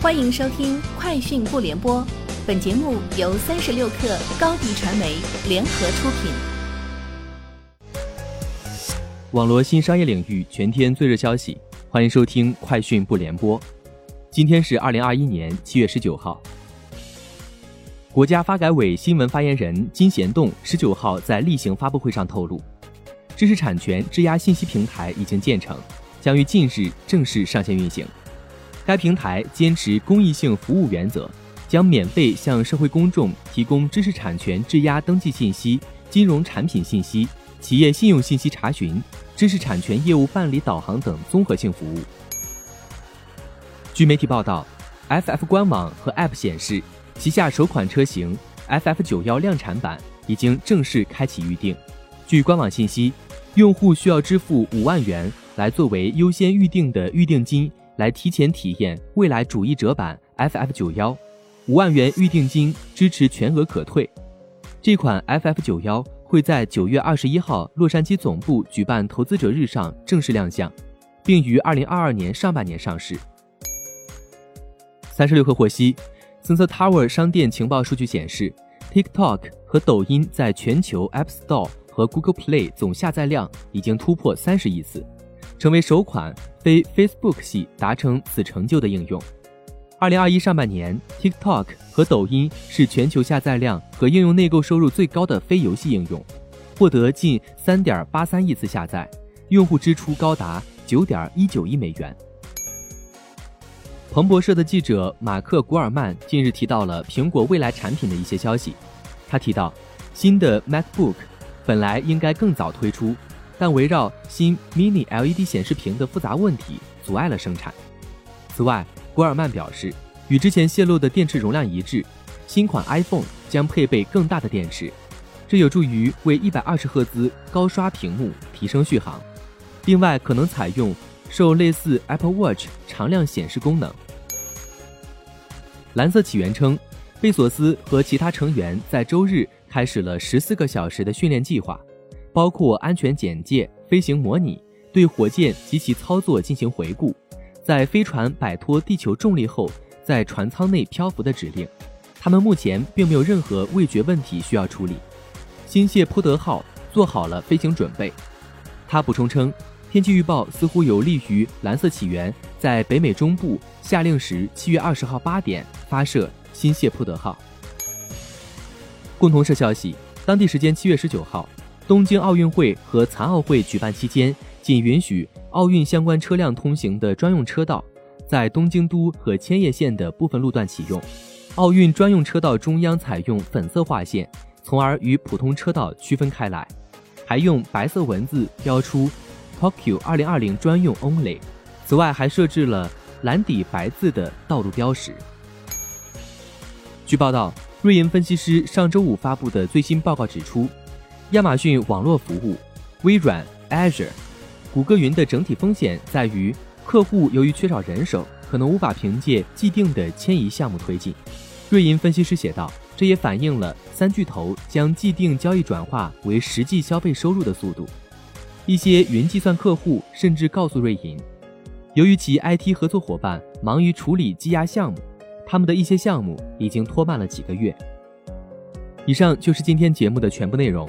欢迎收听《快讯不联播》，本节目由三十六克高低传媒联合出品。网络新商业领域全天最热消息，欢迎收听《快讯不联播》。今天是二零二一年七月十九号。国家发改委新闻发言人金贤栋十九号在例行发布会上透露，知识产权质押信息平台已经建成，将于近日正式上线运行。该平台坚持公益性服务原则，将免费向社会公众提供知识产权质押登记信息、金融产品信息、企业信用信息查询、知识产权业务办理导航等综合性服务。据媒体报道，FF 官网和 App 显示，旗下首款车型 FF 九幺量产版已经正式开启预定。据官网信息，用户需要支付五万元来作为优先预定的预定金。来提前体验未来主义者版 FF 九幺，五万元预定金支持全额可退。这款 FF 九幺会在九月二十一号洛杉矶总部举办投资者日上正式亮相，并于二零二二年上半年上市。三十六氪获悉，Sensor Tower 商店情报数据显示，TikTok 和抖音在全球 App Store 和 Google Play 总下载量已经突破三十亿次。成为首款非 Facebook 系达成此成就的应用。二零二一上半年，TikTok 和抖音是全球下载量和应用内购收入最高的非游戏应用，获得近三点八三亿次下载，用户支出高达九点一九亿美元。彭博社的记者马克·古尔曼近日提到了苹果未来产品的一些消息。他提到，新的 MacBook 本来应该更早推出。但围绕新 Mini LED 显示屏的复杂问题阻碍了生产。此外，古尔曼表示，与之前泄露的电池容量一致，新款 iPhone 将配备更大的电池，这有助于为120赫兹高刷屏幕提升续航。另外，可能采用受类似 Apple Watch 常亮显示功能。蓝色起源称，贝索斯和其他成员在周日开始了14个小时的训练计划。包括安全简介、飞行模拟、对火箭及其操作进行回顾，在飞船摆脱地球重力后，在船舱内漂浮的指令。他们目前并没有任何味觉问题需要处理。新谢泼德号做好了飞行准备。他补充称，天气预报似乎有利于蓝色起源在北美中部下令时七月二十号八点发射新谢泼德号。共同社消息，当地时间七月十九号。东京奥运会和残奥会举办期间，仅允许奥运相关车辆通行的专用车道，在东京都和千叶县的部分路段启用。奥运专用车道中央采用粉色划线，从而与普通车道区分开来，还用白色文字标出 “Tokyo 2020专用 Only”。此外，还设置了蓝底白字的道路标识。据报道，瑞银分析师上周五发布的最新报告指出。亚马逊网络服务、微软 Azure、谷歌云的整体风险在于，客户由于缺少人手，可能无法凭借既定的迁移项目推进。瑞银分析师写道：“这也反映了三巨头将既定交易转化为实际消费收入的速度。”一些云计算客户甚至告诉瑞银，由于其 IT 合作伙伴忙于处理积压项目，他们的一些项目已经拖慢了几个月。以上就是今天节目的全部内容。